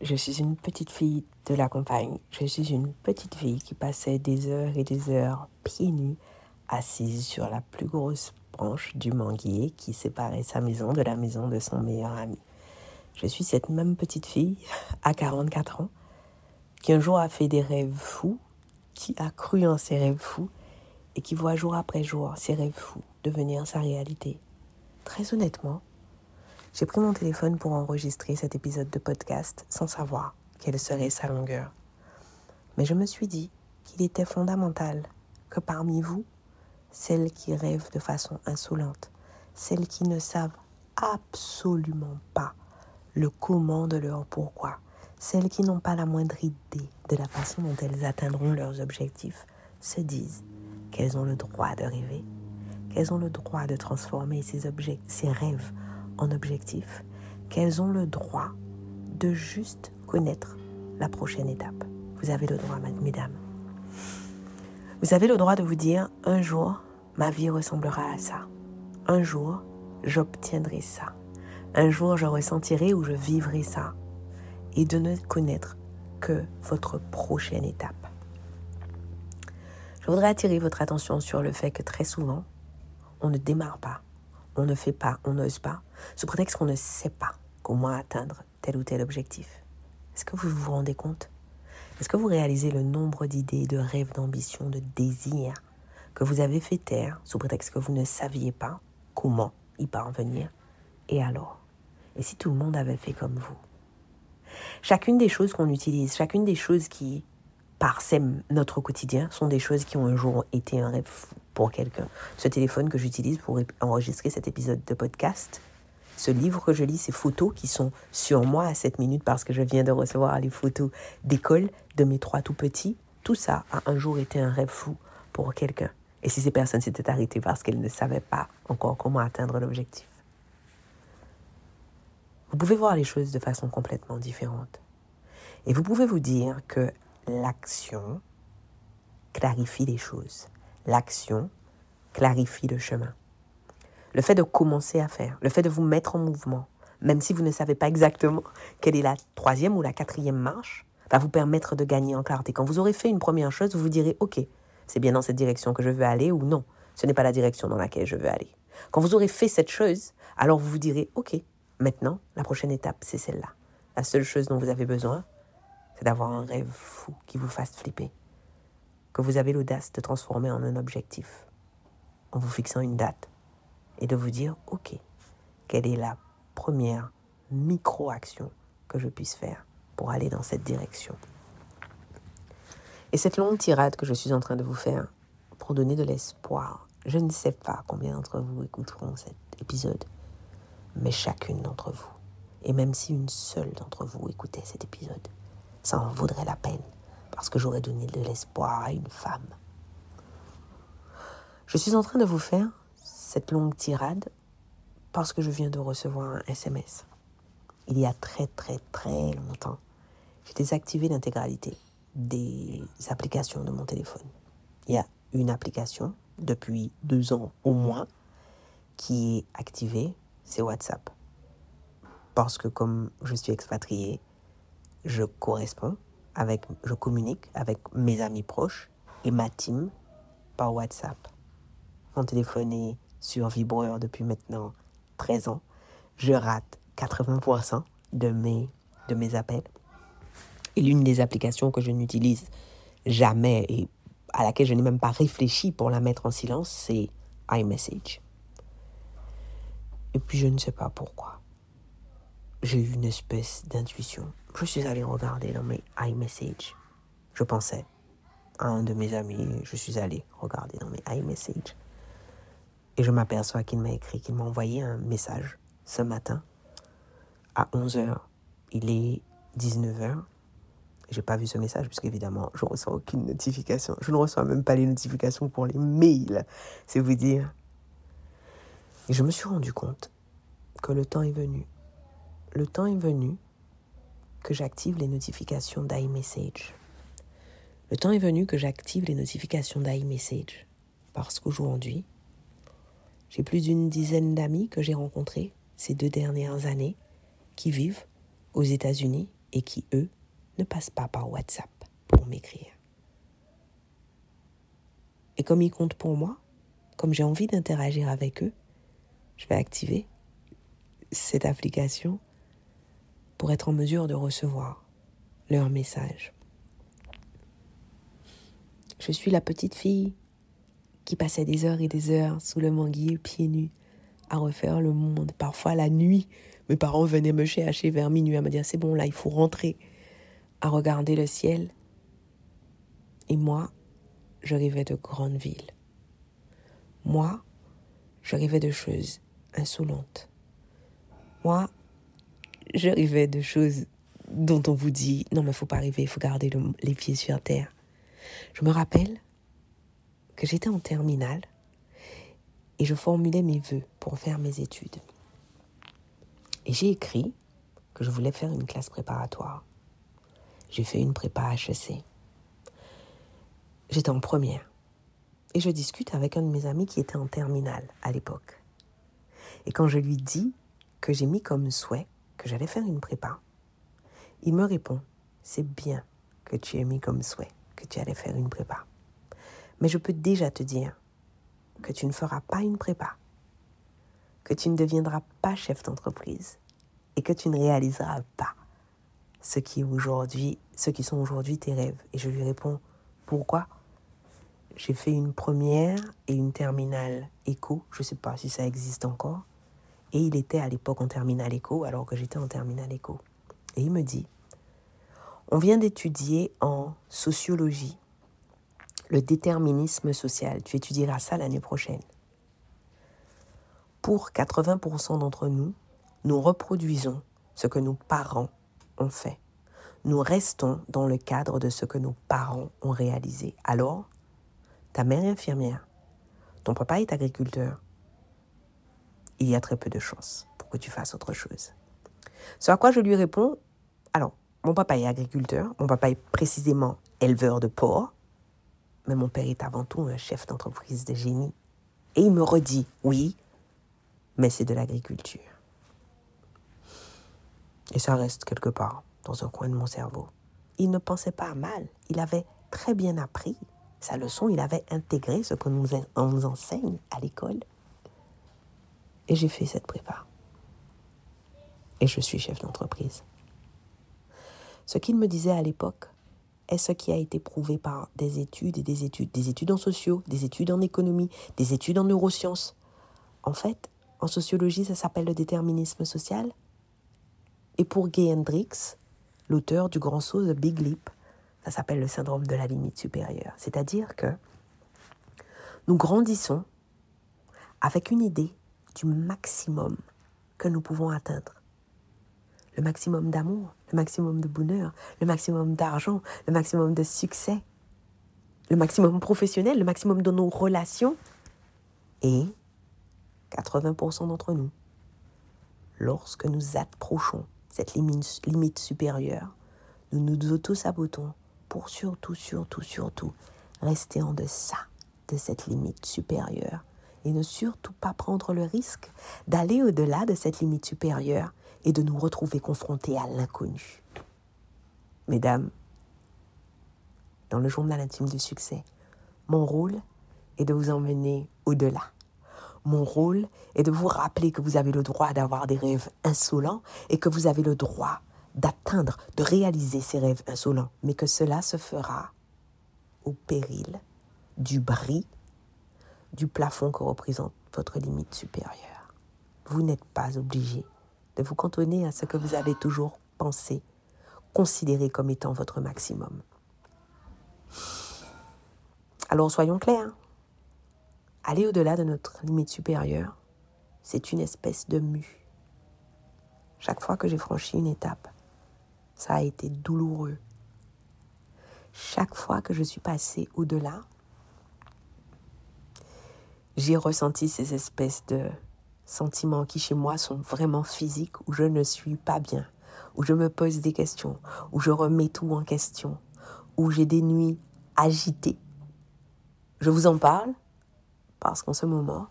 je suis une petite fille de la campagne. Je suis une petite fille qui passait des heures et des heures pieds nus, assise sur la plus grosse branche du manguier qui séparait sa maison de la maison de son meilleur ami. Je suis cette même petite fille, à 44 ans, qui un jour a fait des rêves fous, qui a cru en ses rêves fous et qui voit jour après jour ses rêves fous devenir sa réalité. Très honnêtement, j'ai pris mon téléphone pour enregistrer cet épisode de podcast sans savoir quelle serait sa longueur. Mais je me suis dit qu'il était fondamental que parmi vous, celles qui rêvent de façon insolente, celles qui ne savent absolument pas le comment de leur pourquoi, celles qui n'ont pas la moindre idée de la façon dont elles atteindront leurs objectifs, se disent qu'elles ont le droit de rêver, qu'elles ont le droit de transformer ces, objets, ces rêves en objectif, qu'elles ont le droit de juste connaître la prochaine étape. Vous avez le droit, mesdames. Vous avez le droit de vous dire, un jour, ma vie ressemblera à ça. Un jour, j'obtiendrai ça. Un jour, je ressentirai ou je vivrai ça. Et de ne connaître que votre prochaine étape. Je voudrais attirer votre attention sur le fait que très souvent, on ne démarre pas on ne fait pas, on n'ose pas, sous prétexte qu'on ne sait pas comment atteindre tel ou tel objectif. Est-ce que vous vous rendez compte? Est-ce que vous réalisez le nombre d'idées, de rêves, d'ambitions, de désirs que vous avez fait taire sous prétexte que vous ne saviez pas comment y parvenir? Et alors? Et si tout le monde avait fait comme vous? Chacune des choses qu'on utilise, chacune des choses qui parsèment notre quotidien sont des choses qui ont un jour été un rêve fou pour quelqu'un. Ce téléphone que j'utilise pour enregistrer cet épisode de podcast, ce livre que je lis, ces photos qui sont sur moi à cette minute parce que je viens de recevoir les photos d'école de mes trois tout petits, tout ça a un jour été un rêve fou pour quelqu'un. Et si ces personnes s'étaient arrêtées parce qu'elles ne savaient pas encore comment atteindre l'objectif. Vous pouvez voir les choses de façon complètement différente. Et vous pouvez vous dire que l'action clarifie les choses. L'action clarifie le chemin. Le fait de commencer à faire, le fait de vous mettre en mouvement, même si vous ne savez pas exactement quelle est la troisième ou la quatrième marche, va vous permettre de gagner en clarté. Quand vous aurez fait une première chose, vous vous direz, OK, c'est bien dans cette direction que je veux aller ou non, ce n'est pas la direction dans laquelle je veux aller. Quand vous aurez fait cette chose, alors vous vous direz, OK, maintenant, la prochaine étape, c'est celle-là. La seule chose dont vous avez besoin, d'avoir un rêve fou qui vous fasse flipper que vous avez l'audace de transformer en un objectif en vous fixant une date et de vous dire, OK, quelle est la première micro-action que je puisse faire pour aller dans cette direction. Et cette longue tirade que je suis en train de vous faire pour donner de l'espoir, je ne sais pas combien d'entre vous écouteront cet épisode, mais chacune d'entre vous, et même si une seule d'entre vous écoutait cet épisode, ça en vaudrait la peine parce que j'aurais donné de l'espoir à une femme. Je suis en train de vous faire cette longue tirade parce que je viens de recevoir un SMS. Il y a très très très longtemps, j'ai désactivé l'intégralité des applications de mon téléphone. Il y a une application depuis deux ans au moins qui est activée, c'est WhatsApp. Parce que comme je suis expatrié, je corresponds avec, je communique avec mes amis proches et ma team par WhatsApp. Mon téléphone est sur vibreur depuis maintenant 13 ans. Je rate 80% de mes, de mes appels. Et l'une des applications que je n'utilise jamais et à laquelle je n'ai même pas réfléchi pour la mettre en silence, c'est iMessage. Et puis je ne sais pas pourquoi. J'ai eu une espèce d'intuition je suis allé regarder dans mes iMessage. Je pensais à un de mes amis, je suis allé regarder dans mes iMessage. Et je m'aperçois qu'il m'a écrit, qu'il m'a envoyé un message ce matin à 11h. Il est 19h J'ai pas vu ce message puisque évidemment, je reçois aucune notification. Je ne reçois même pas les notifications pour les mails. C'est vous dire. Et je me suis rendu compte que le temps est venu. Le temps est venu que j'active les notifications d'iMessage. Le temps est venu que j'active les notifications d'iMessage. Parce qu'aujourd'hui, j'ai plus d'une dizaine d'amis que j'ai rencontrés ces deux dernières années qui vivent aux États-Unis et qui, eux, ne passent pas par WhatsApp pour m'écrire. Et comme ils comptent pour moi, comme j'ai envie d'interagir avec eux, je vais activer cette application pour être en mesure de recevoir leurs messages. Je suis la petite fille qui passait des heures et des heures sous le manguier pieds nus à refaire le monde. Parfois la nuit, mes parents venaient me chercher vers minuit à me dire c'est bon là, il faut rentrer, à regarder le ciel. Et moi, je rêvais de grandes villes. Moi, je rêvais de choses insolentes. Moi, je rêvais de choses dont on vous dit non mais faut pas rêver, il faut garder les pieds sur terre. Je me rappelle que j'étais en terminale et je formulais mes vœux pour faire mes études. Et j'ai écrit que je voulais faire une classe préparatoire. J'ai fait une prépa HEC. J'étais en première. Et je discute avec un de mes amis qui était en terminale à l'époque. Et quand je lui dis que j'ai mis comme souhait que j'allais faire une prépa, il me répond, c'est bien que tu aies mis comme souhait que tu allais faire une prépa. Mais je peux déjà te dire que tu ne feras pas une prépa, que tu ne deviendras pas chef d'entreprise et que tu ne réaliseras pas ce qui, qui sont aujourd'hui tes rêves. Et je lui réponds, pourquoi? J'ai fait une première et une terminale éco, je ne sais pas si ça existe encore, et il était à l'époque en terminale éco alors que j'étais en terminale éco. Et il me dit, on vient d'étudier en sociologie le déterminisme social. Tu étudieras ça l'année prochaine. Pour 80% d'entre nous, nous reproduisons ce que nos parents ont fait. Nous restons dans le cadre de ce que nos parents ont réalisé. Alors, ta mère est infirmière, ton papa est agriculteur. Il y a très peu de chances pour que tu fasses autre chose. Ce à quoi je lui réponds, alors, mon papa est agriculteur, mon papa est précisément éleveur de porc, mais mon père est avant tout un chef d'entreprise de génie. Et il me redit, oui, mais c'est de l'agriculture. Et ça reste quelque part dans un coin de mon cerveau. Il ne pensait pas mal, il avait très bien appris sa leçon, il avait intégré ce qu'on nous, enseigne à l'école. Et j'ai fait cette prépa. Et je suis chef d'entreprise. Ce qu'il me disait à l'époque, est ce qui a été prouvé par des études et des études, des études en sociaux, des études en économie, des études en neurosciences. En fait, en sociologie, ça s'appelle le déterminisme social. Et pour Gay Hendrix, l'auteur du grand saut The Big Leap, ça s'appelle le syndrome de la limite supérieure. C'est-à-dire que nous grandissons avec une idée du maximum que nous pouvons atteindre le maximum d'amour, le maximum de bonheur, le maximum d'argent, le maximum de succès, le maximum professionnel, le maximum de nos relations. Et 80% d'entre nous, lorsque nous approchons cette limite, limite supérieure, nous nous auto-sabotons pour surtout, surtout, surtout rester en deçà de cette limite supérieure et ne surtout pas prendre le risque d'aller au-delà de cette limite supérieure et de nous retrouver confrontés à l'inconnu. Mesdames, dans le journal intime du succès, mon rôle est de vous emmener au-delà. Mon rôle est de vous rappeler que vous avez le droit d'avoir des rêves insolents et que vous avez le droit d'atteindre, de réaliser ces rêves insolents, mais que cela se fera au péril du bris du plafond que représente votre limite supérieure. Vous n'êtes pas obligé de vous cantonner à ce que vous avez toujours pensé, considéré comme étant votre maximum. Alors soyons clairs. Aller au-delà de notre limite supérieure, c'est une espèce de mue. Chaque fois que j'ai franchi une étape, ça a été douloureux. chaque fois que je suis passée au-delà, j'ai ressenti ces espèces de sentiments qui chez moi sont vraiment physiques, où je ne suis pas bien, où je me pose des questions, où je remets tout en question, où j'ai des nuits agitées. Je vous en parle parce qu'en ce moment,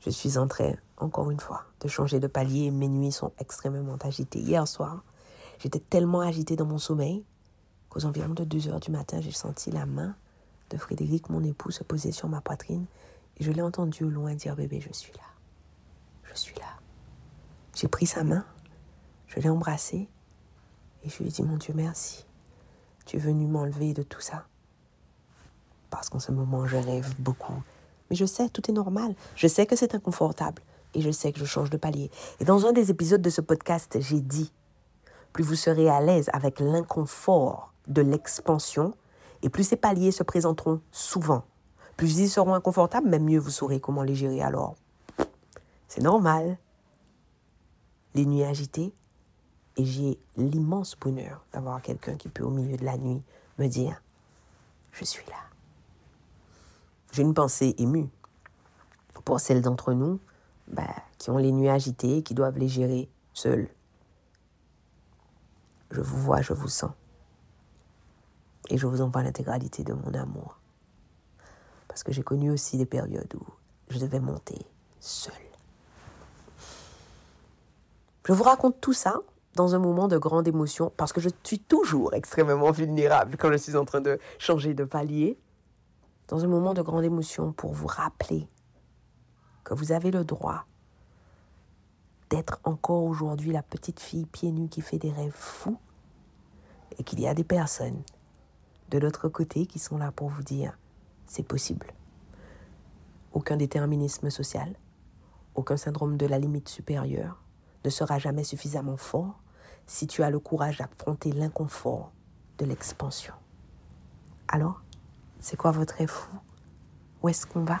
je suis en train, encore une fois, de changer de palier et mes nuits sont extrêmement agitées. Hier soir, j'étais tellement agitée dans mon sommeil qu'aux environs de 2 heures du matin, j'ai senti la main de Frédéric, mon époux, se poser sur ma poitrine et je l'ai entendu au loin dire Bébé, je suis là. Je suis là. J'ai pris sa main, je l'ai embrassée et je lui ai dit Mon Dieu, merci. Tu es venu m'enlever de tout ça. Parce qu'en ce moment, je rêve beaucoup. Mais je sais, tout est normal. Je sais que c'est inconfortable. Et je sais que je change de palier. Et dans un des épisodes de ce podcast, j'ai dit plus vous serez à l'aise avec l'inconfort de l'expansion, et plus ces paliers se présenteront souvent. Plus ils seront inconfortables, même mieux vous saurez comment les gérer alors. C'est normal. Les nuits agitées, et j'ai l'immense bonheur d'avoir quelqu'un qui peut au milieu de la nuit me dire, je suis là. J'ai une pensée émue pour celles d'entre nous bah, qui ont les nuits agitées, qui doivent les gérer seules. Je vous vois, je vous sens. Et je vous envoie l'intégralité de mon amour. Parce que j'ai connu aussi des périodes où je devais monter seule. Je vous raconte tout ça dans un moment de grande émotion parce que je suis toujours extrêmement vulnérable quand je suis en train de changer de palier. Dans un moment de grande émotion pour vous rappeler que vous avez le droit d'être encore aujourd'hui la petite fille pieds nus qui fait des rêves fous et qu'il y a des personnes de l'autre côté qui sont là pour vous dire c'est possible. Aucun déterminisme social, aucun syndrome de la limite supérieure ne sera jamais suffisamment fort si tu as le courage d'affronter l'inconfort de l'expansion. Alors, c'est quoi votre Où est-ce qu'on va?